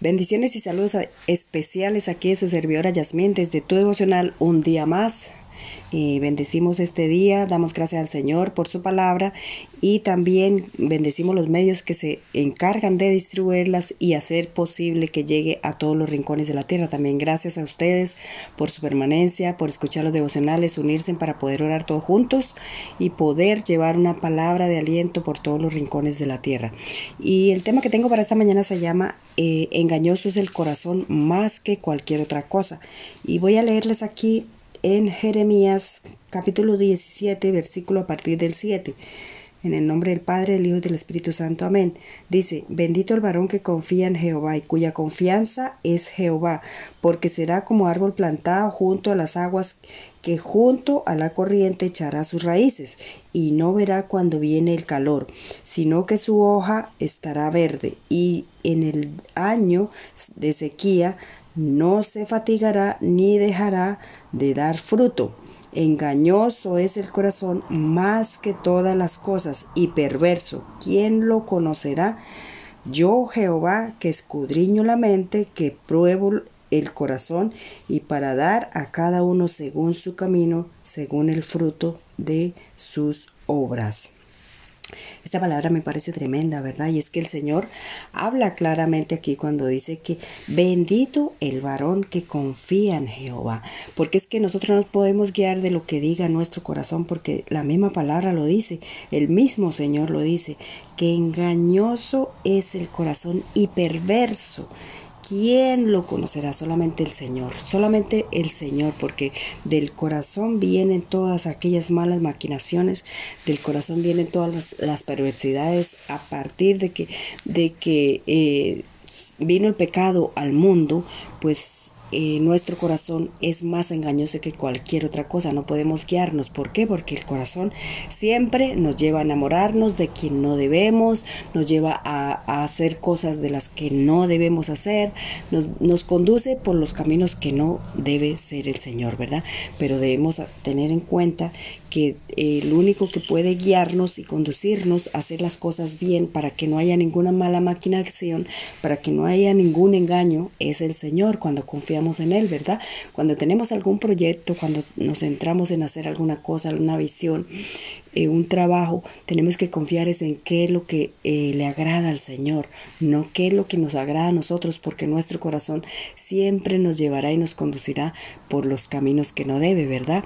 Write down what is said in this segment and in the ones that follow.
Bendiciones y saludos especiales aquí de su servidora Yasmín desde tu devocional un día más. Y bendecimos este día, damos gracias al Señor por su palabra y también bendecimos los medios que se encargan de distribuirlas y hacer posible que llegue a todos los rincones de la tierra. También gracias a ustedes por su permanencia, por escuchar los devocionales, unirse para poder orar todos juntos y poder llevar una palabra de aliento por todos los rincones de la tierra. Y el tema que tengo para esta mañana se llama eh, Engañoso es el corazón más que cualquier otra cosa. Y voy a leerles aquí en Jeremías capítulo 17, versículo a partir del 7. En el nombre del Padre, del Hijo y del Espíritu Santo. Amén. Dice, bendito el varón que confía en Jehová y cuya confianza es Jehová, porque será como árbol plantado junto a las aguas que junto a la corriente echará sus raíces y no verá cuando viene el calor, sino que su hoja estará verde y en el año de sequía no se fatigará ni dejará de dar fruto. Engañoso es el corazón más que todas las cosas y perverso. ¿Quién lo conocerá? Yo Jehová que escudriño la mente, que pruebo el corazón y para dar a cada uno según su camino, según el fruto de sus obras. Esta palabra me parece tremenda, ¿verdad? Y es que el Señor habla claramente aquí cuando dice que bendito el varón que confía en Jehová, porque es que nosotros no podemos guiar de lo que diga nuestro corazón, porque la misma palabra lo dice, el mismo Señor lo dice, que engañoso es el corazón y perverso ¿Quién lo conocerá? Solamente el Señor, solamente el Señor, porque del corazón vienen todas aquellas malas maquinaciones, del corazón vienen todas las, perversidades a partir de que, de que eh, vino el pecado al mundo, pues eh, nuestro corazón es más engañoso que cualquier otra cosa, no podemos guiarnos. ¿Por qué? Porque el corazón siempre nos lleva a enamorarnos de quien no debemos, nos lleva a, hacer cosas de las que no debemos hacer, nos, nos, conduce por los caminos que no debe ser el Señor, ¿verdad? Pero debemos tener en cuenta que el único que puede guiarnos y conducirnos a hacer las cosas bien para que no haya ninguna mala maquinación, para que no haya ningún engaño, es el Señor cuando confiamos en Él, ¿verdad? Cuando tenemos algún proyecto, cuando nos centramos en hacer alguna cosa, alguna visión, eh, un trabajo, tenemos que confiar en qué es lo que eh, le agrada al Señor, no qué es lo que nos agrada a nosotros, porque nuestro corazón siempre nos llevará y nos conducirá por los caminos que no debe, ¿verdad?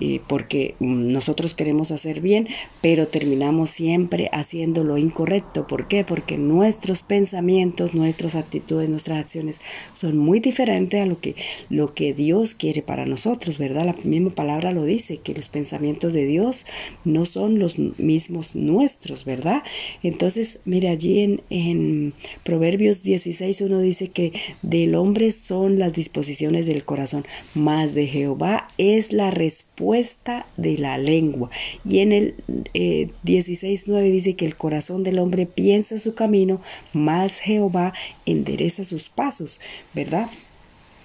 Eh, porque mm, nosotros queremos hacer bien, pero terminamos siempre haciendo lo incorrecto. ¿Por qué? Porque nuestros pensamientos, nuestras actitudes, nuestras acciones son muy diferentes a lo que, lo que Dios quiere para nosotros, ¿verdad? La misma palabra lo dice, que los pensamientos de Dios no son los mismos nuestros, ¿verdad? Entonces, mire, allí en, Proverbios 16 uno dice que del hombre son las disposiciones del corazón, más de Jehová es la respuesta de la lengua. Y en el eh, 16.9 dice que el corazón del hombre piensa su camino, más Jehová endereza sus pasos, ¿verdad?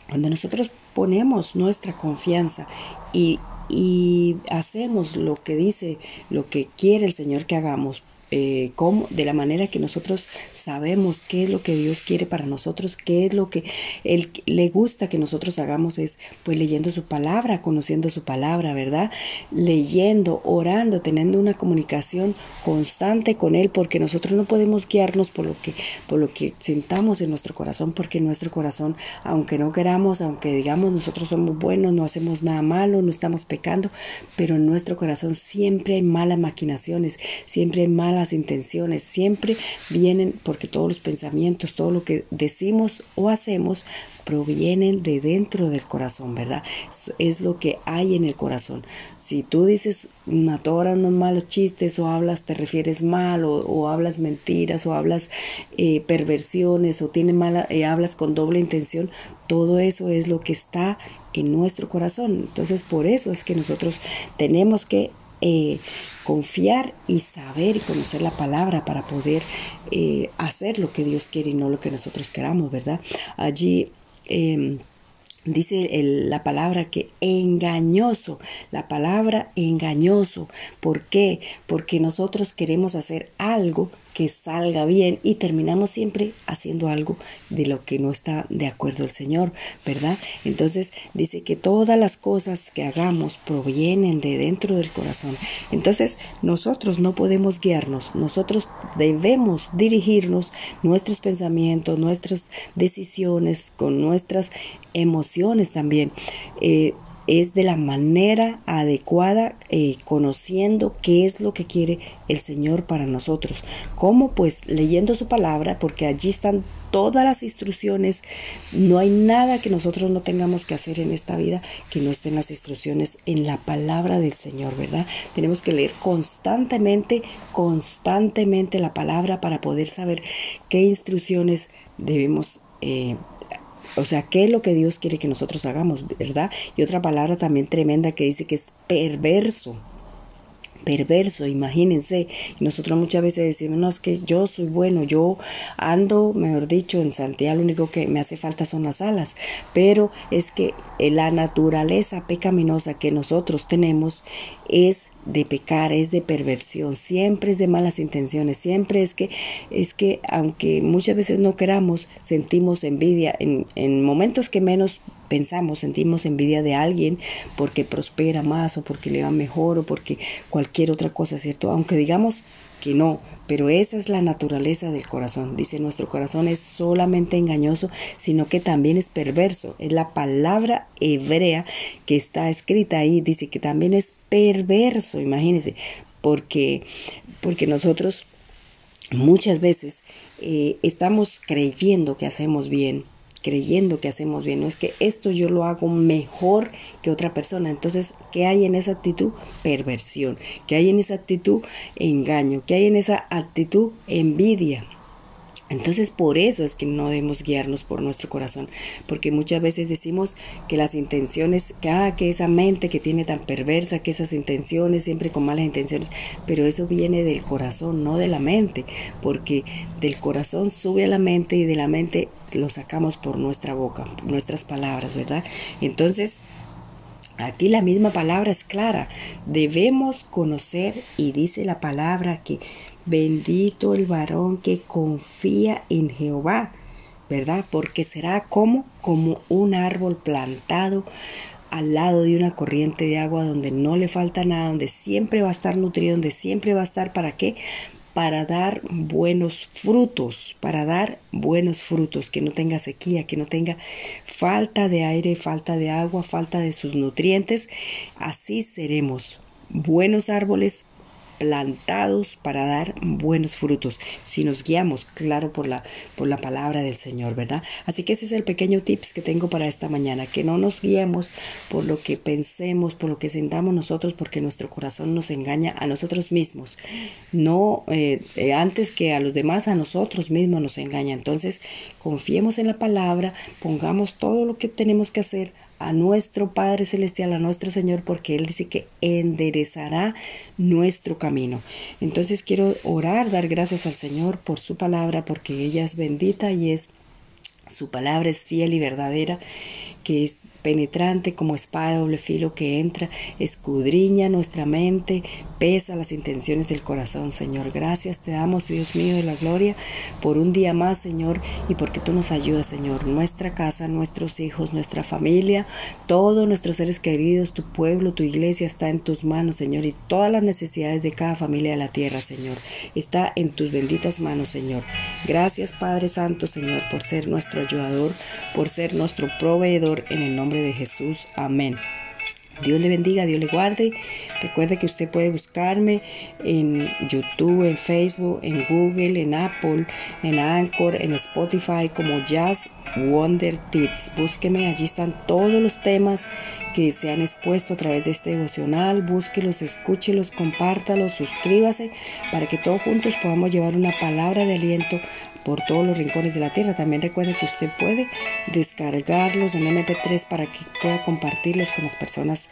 Cuando nosotros ponemos nuestra confianza y, y hacemos lo que dice, lo que quiere el Señor que hagamos, eh, de la manera que nosotros sabemos qué es lo que Dios quiere para nosotros, qué es lo que Él le gusta que nosotros hagamos, es pues leyendo su palabra, conociendo su palabra, ¿verdad? Leyendo, orando, teniendo una comunicación constante con Él, porque nosotros no podemos guiarnos por lo que, por lo que sentamos en nuestro corazón, porque nuestro corazón, aunque no queramos, aunque digamos nosotros somos buenos, no hacemos nada malo, no estamos pecando, pero en nuestro corazón siempre hay malas maquinaciones, siempre hay malas intenciones siempre vienen porque todos los pensamientos, todo lo que decimos o hacemos provienen de dentro del corazón, ¿verdad? Es lo que hay en el corazón. Si tú dices una tora, unos malos chistes o hablas, te refieres mal o, hablas mentiras o hablas eh, perversiones o tiene mala, eh, hablas con doble intención, todo eso es lo que está en nuestro corazón. Entonces por eso es que nosotros tenemos que eh, confiar y saber y conocer la palabra para poder eh, hacer lo que Dios quiere y no lo que nosotros queramos, ¿verdad? Allí em, dice la palabra que engañoso, la palabra engañoso. ¿Por qué? Porque nosotros queremos hacer algo salga bien y terminamos siempre haciendo algo de lo que no está de acuerdo el Señor, ¿verdad? Entonces dice que todas las cosas que hagamos provienen de dentro del corazón. Entonces nosotros no podemos guiarnos, nosotros debemos dirigirnos nuestros pensamientos, nuestras decisiones, con nuestras emociones también. Eh, es de la manera adecuada, eh, conociendo qué es lo que quiere el Señor para nosotros. ¿Cómo? Pues leyendo su palabra, porque allí están todas las instrucciones. No hay nada que nosotros no tengamos que hacer en esta vida que no estén las instrucciones en la palabra del Señor, ¿verdad? Tenemos que leer constantemente, constantemente la palabra para poder saber qué instrucciones debemos eh, o sea, ¿qué es lo que Dios quiere que nosotros hagamos, verdad? Y otra palabra también tremenda que dice que es perverso perverso, imagínense. Nosotros muchas veces decimos, no, es que yo soy bueno, yo ando, mejor dicho, en Santiago lo único que me hace falta son las alas, pero es que la naturaleza pecaminosa que nosotros tenemos es de pecar, es de perversión, siempre es de malas intenciones, siempre es que, es que aunque muchas veces no queramos, sentimos envidia, en, en momentos que menos pensamos, sentimos envidia de alguien porque prospera más o porque le va mejor o porque cualquier otra cosa, ¿cierto? Aunque digamos que no, pero esa es la naturaleza del corazón. Dice, nuestro corazón es solamente engañoso, sino que también es perverso. Es la palabra hebrea que está escrita ahí, dice que también es perverso, imagínense, porque, porque nosotros muchas veces eh, estamos creyendo que hacemos bien, creyendo que hacemos bien, no es que esto yo lo hago mejor que otra persona. Entonces, ¿qué hay en esa actitud? Perversión. ¿Qué hay en esa actitud? Engaño. ¿Qué hay en esa actitud? Envidia. Entonces por eso es que no debemos guiarnos por nuestro corazón, porque muchas veces decimos que las intenciones, que, ah, que esa mente que tiene tan perversa, que esas intenciones siempre con malas intenciones, pero eso viene del corazón, no de la mente, porque del corazón sube a la mente y de la mente lo sacamos por nuestra boca, nuestras palabras, ¿verdad? Entonces, Aquí la misma palabra es clara. Debemos conocer y dice la palabra que bendito el varón que confía en Jehová, ¿verdad? Porque será como como un árbol plantado al lado de una corriente de agua donde no le falta nada, donde siempre va a estar nutrido, donde siempre va a estar para qué? Para dar buenos frutos, para dar buenos frutos, que no tenga sequía, que no tenga falta de aire, falta de agua, falta de sus nutrientes. Así seremos buenos árboles plantados para dar buenos frutos, si nos guiamos, claro, por la, por la palabra del Señor, ¿verdad? Así que ese es el pequeño tips que tengo para esta mañana, que no nos guiemos por lo que pensemos, por lo que sentamos nosotros, porque nuestro corazón nos engaña a nosotros mismos, no eh, eh, antes que a los demás, a nosotros mismos nos engaña. Entonces, confiemos en la palabra, pongamos todo lo que tenemos que hacer a nuestro Padre Celestial, a nuestro Señor, porque Él dice que enderezará nuestro camino. Entonces quiero orar, dar gracias al Señor por su palabra, porque ella es bendita y es su palabra es fiel y verdadera, que es penetrante como espada de doble filo que entra, escudriña nuestra mente, pesa las intenciones del corazón, Señor. Gracias te damos, Dios mío de la gloria, por un día más, Señor, y porque tú nos ayudas, Señor. Nuestra casa, nuestros hijos, nuestra familia, todos nuestros seres queridos, tu pueblo, tu iglesia está en tus manos, Señor, y todas las necesidades de cada familia de la tierra, Señor, está en tus benditas manos, Señor. Gracias, Padre Santo, Señor, por ser nuestro ayudador, por ser nuestro proveedor en el nombre de Jesús. Amén. Dios le bendiga, Dios le guarde. Recuerde que usted puede buscarme en YouTube, en Facebook, en Google, en Apple, en Anchor, en Spotify como Jazz Wonder Tips. Búsqueme, allí están todos los temas que se han expuesto a través de este devocional. Búsquelos, escúchelos, compártalos, suscríbase para que todos juntos podamos llevar una palabra de aliento por todos los rincones de la tierra. También recuerde que usted puede descargarlos en MP3 para que pueda compartirlos con las personas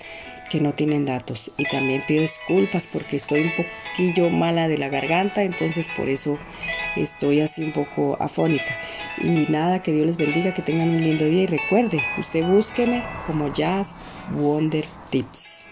que no tienen datos. Y también pido disculpas porque estoy un poquillo mala de la garganta, entonces por eso estoy así un poco afónica. Y nada, que Dios les bendiga, que tengan un lindo día y recuerde, usted búsqueme como Jazz Wonder Tips.